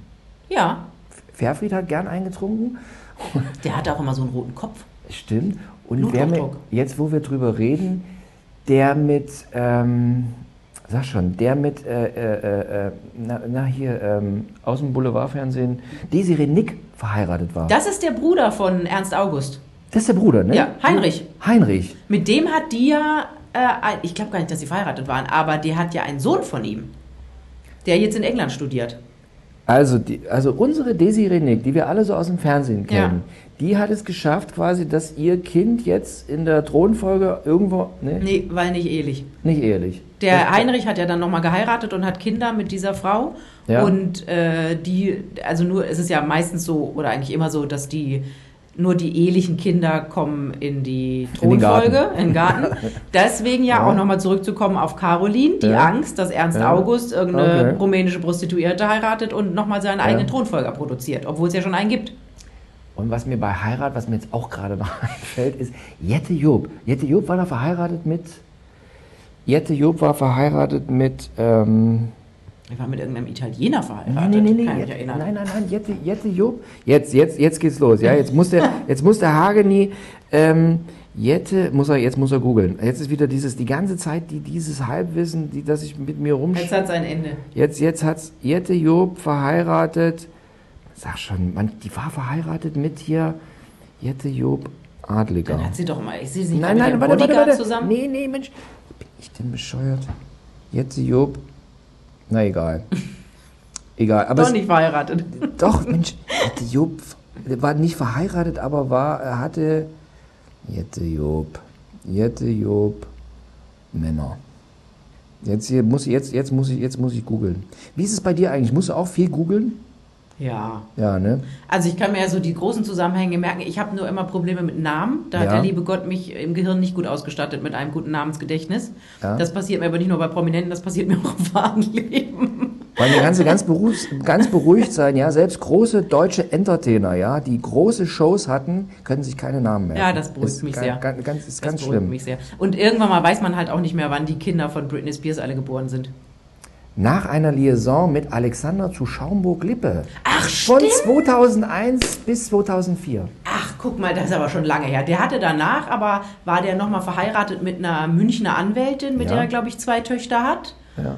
Ja, Fairfried hat gern eingetrunken. der hat auch immer so einen roten Kopf. Stimmt. Und wer mit, jetzt, wo wir drüber reden, der mit, ähm, sag schon, der mit, äh, äh, äh, na, na hier, ähm, aus dem Boulevardfernsehen, Desiree Nick verheiratet war. Das ist der Bruder von Ernst August. Das ist der Bruder, ne? Ja, Heinrich. Heinrich. Mit dem hat die ja, äh, ein- ich glaube gar nicht, dass sie verheiratet waren, aber die hat ja einen Sohn von ihm, der jetzt in England studiert. Also, die, also unsere Desiree Nick, die wir alle so aus dem Fernsehen kennen, die hat es geschafft, quasi, dass ihr Kind jetzt in der Thronfolge irgendwo, ne, Nee, weil nicht ehelich. nicht ehelich. Der Das- Heinrich hat ja dann nochmal geheiratet und hat Kinder mit dieser Frau. Ja. Und äh, die, also nur, es ist ja meistens so, oder eigentlich immer so, dass die nur die ehelichen Kinder kommen in die In den Garten. Thronfolge, in den Garten. Deswegen ja, Ja. auch nochmal zurückzukommen auf Caroline, die Ja. Angst, dass Ernst Ja. August irgendeine Okay. rumänische Prostituierte heiratet und nochmal seinen eigenen Thronfolger produziert, obwohl es ja schon einen gibt. Und was mir bei Heirat, was mir jetzt auch gerade noch einfällt, ist Jette Job. Jette Job war da verheiratet mit. Jette Job war verheiratet mit. Ähm, Er war mit irgendeinem Italiener verheiratet. nein, nein, nein, nein, ich erinnern. nein, nein, nein, Jette, Jette Job. Jetzt, jetzt, jetzt geht's los. Ja, jetzt muss der, jetzt muss der Hageni. Ähm, Jette, muss er, jetzt muss er googeln. Jetzt ist wieder dieses, die ganze Zeit, die, dieses Halbwissen, die, das ich mit mir rumsch... Jetzt hat sein Ende. Jetzt, jetzt hat's Jette Job verheiratet. Sag schon, man, die war verheiratet mit hier Jette Job Adliger. Dann hat sie doch mal, ich sehe sie nicht Nein, nein, mit warte, einem warte, Bodyguard warte. zusammen. Nee, nee, Mensch. Bin ich denn bescheuert? Jette Job. Na egal. egal. Aber Doch es, nicht verheiratet. doch, Mensch, Jette Job war nicht verheiratet, aber war, er hatte Jette Job. Jette Job Männer. Jetzt hier muss ich, jetzt, jetzt muss ich, jetzt muss ich googeln. Wie ist es bei dir eigentlich? Musst du auch viel googeln? Ja. Ja, ne? Also ich kann mir ja so die großen Zusammenhänge merken. Ich habe nur immer Probleme mit Namen. Da Ja. hat der liebe Gott mich im Gehirn nicht gut ausgestattet mit einem guten Namensgedächtnis. Ja. Das passiert mir aber nicht nur bei Prominenten, das passiert mir auch im wahren Leben. Weil wir ganz, ganz, beruhigt, ganz beruhigt sein, ja. Selbst große deutsche Entertainer, ja, die große Shows hatten, können sich keine Namen merken. Ja, das beruhigt ist mich sehr. Ganz, ist Das ganz beruhigt schlimm. mich sehr. Und irgendwann mal weiß man halt auch nicht mehr, wann die Kinder von Britney Spears alle geboren sind. Nach einer Liaison mit Alexander zu Schaumburg-Lippe. Ach, Von stimmt. 2001 bis 2004. Ach, guck mal, das ist aber schon lange her. Der hatte danach, aber war der nochmal verheiratet mit einer Münchner Anwältin, mit Ja. der er, glaube ich, zwei Töchter hat. Ja.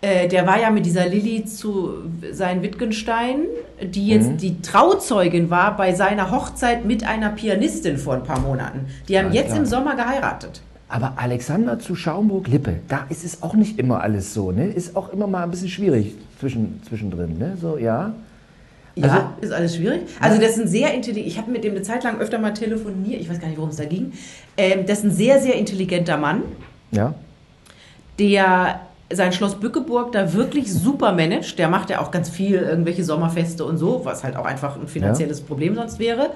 Äh, der war ja mit dieser Lilly zu sein Wittgenstein, die jetzt Mhm. die Trauzeugin war bei seiner Hochzeit mit einer Pianistin vor ein paar Monaten. Die haben Ja, jetzt klar. im Sommer geheiratet. Aber Alexander zu Schaumburg-Lippe, da ist es auch nicht immer alles so, ne? Ist auch immer mal ein bisschen schwierig zwischen, zwischendrin, ne? So, ja. Ja, Also- ist alles schwierig. Also das ist ein sehr intelligent. Ich habe mit dem eine Zeit lang öfter mal telefoniert. Ich weiß gar nicht, worum es da ging. Ähm, das ist ein sehr, sehr intelligenter Mann, Ja. der sein Schloss Bückeburg da wirklich super managt. Der macht ja auch ganz viel irgendwelche Sommerfeste und so, was halt auch einfach ein finanzielles Problem sonst wäre.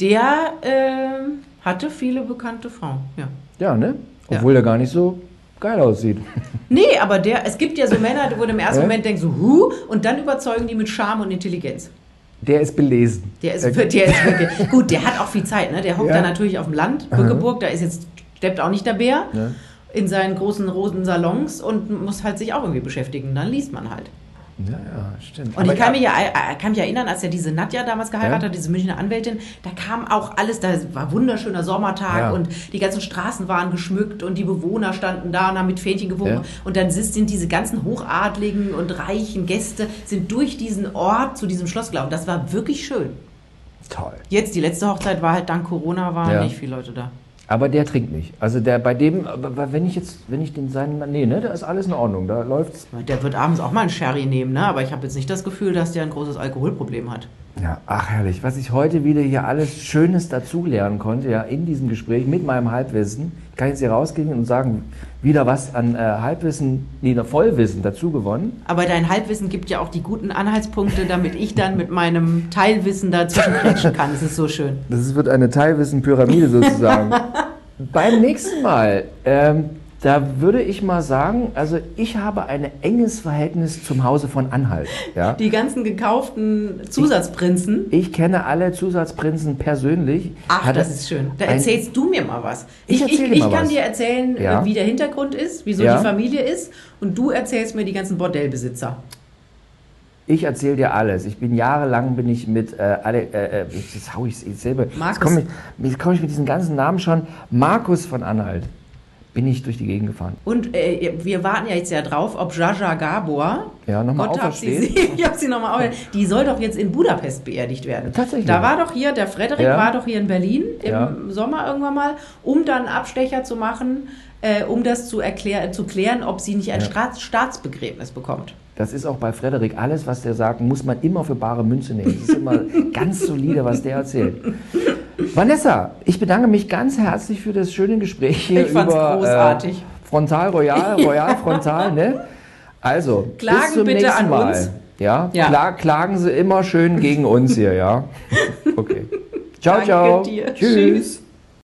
Der ähm, hatte viele bekannte Frauen. Ja. Ja, ne? Ja. Obwohl der gar nicht so geil aussieht. Nee, aber der, es gibt ja so Männer, wo du im ersten Ja? Moment denkst, so, hu, und dann überzeugen die mit Charme und Intelligenz. Der ist belesen. Der ist, Der- der ist wirklich, gut, der hat auch viel Zeit, ne? Der hockt Ja. da natürlich auf dem Land, Bückeburg, da ist jetzt, steppt auch nicht der Bär, Ja. in seinen großen roten Salons und muss halt sich auch irgendwie beschäftigen. Dann liest man halt. Ja, ja, stimmt. Und Aber ich kann ja- mich, ja, äh, kann mich erinnern, als er diese Nadja damals geheiratet Ja. hat, diese Münchner Anwältin, da kam auch alles, da war wunderschöner Sommertag Ja. und die ganzen Straßen waren geschmückt und die Bewohner standen da und haben mit Fähnchen gewunken. Ja. Und dann sind diese ganzen hochadligen und reichen Gäste sind durch diesen Ort zu diesem Schloss gelaufen. Das war wirklich schön. Toll. Jetzt, die letzte Hochzeit war halt dank Corona, waren nicht viele Leute da. Aber der trinkt nicht. Also der bei dem, wenn ich jetzt, wenn ich den seinen, nee, ne, da ist alles in Ordnung. Da läuft's. Der wird abends auch mal einen Sherry nehmen, ne? aber ich habe jetzt nicht das Gefühl, dass der ein großes Alkoholproblem hat. Ja, ach herrlich, was ich heute wieder hier alles Schönes dazulernen konnte, ja, in diesem Gespräch mit meinem Halbwissen. Ich kann jetzt hier rausgehen und sagen, wieder was an äh, Halbwissen, nee, Vollwissen dazu gewonnen. Aber dein Halbwissen gibt ja auch die guten Anhaltspunkte, damit ich dann mit meinem Teilwissen dazwischen kretschen kann. Das ist so schön. Das wird eine Teilwissen-Pyramide sozusagen. Beim nächsten Mal, ähm, Da würde ich mal sagen, also ich habe ein enges Verhältnis zum Hause von Anhalt. Ja? Die ganzen gekauften Zusatzprinzen. Ich kenne alle Zusatzprinzen persönlich. Ach, Hatte das ist schön. Da erzählst du mir mal was. Ich Ich, ich, ich, kann was. dir erzählen, Ja. wie der Hintergrund ist, wieso Ja. die Familie ist. Und du erzählst mir die ganzen Bordellbesitzer. Ich erzähle dir alles. Ich bin jahrelang bin ich mit äh, alle, äh, äh, jetzt hau ich selber. Jetzt komme ich, komme ich mit diesen ganzen Namen schon. Markus von Anhalt bin ich durch die Gegend gefahren. Und äh, wir warten ja jetzt ja drauf, ob Jaja Gabor, Ja, nochmal Gott hab sie, auferstehen. ich hab sie nochmal auf, die soll doch jetzt in Budapest beerdigt werden. Tatsächlich. Da war doch hier, der Frederik Ja. war doch hier in Berlin im Ja. Sommer irgendwann mal, um dann Abstecher zu machen, äh, um das zu, erklär, zu klären, ob sie nicht ein Ja. Staats Staatsbegräbnis bekommt. Das ist auch bei Frederik. Alles, was der sagt, muss man immer für bare Münze nehmen. Das ist immer ganz solide, was der erzählt. Vanessa, ich bedanke mich ganz herzlich für das schöne Gespräch hier Ich fand's über großartig. Äh, Frontal Royal, Royal Frontal, ne? Also, Klagen bis zum bitte nächsten an Mal. uns. Ja, Ja. Kla klagen Sie immer schön gegen uns hier, ja? Okay. Ciao, Danke ciao. dir. Tschüss. Tschüss.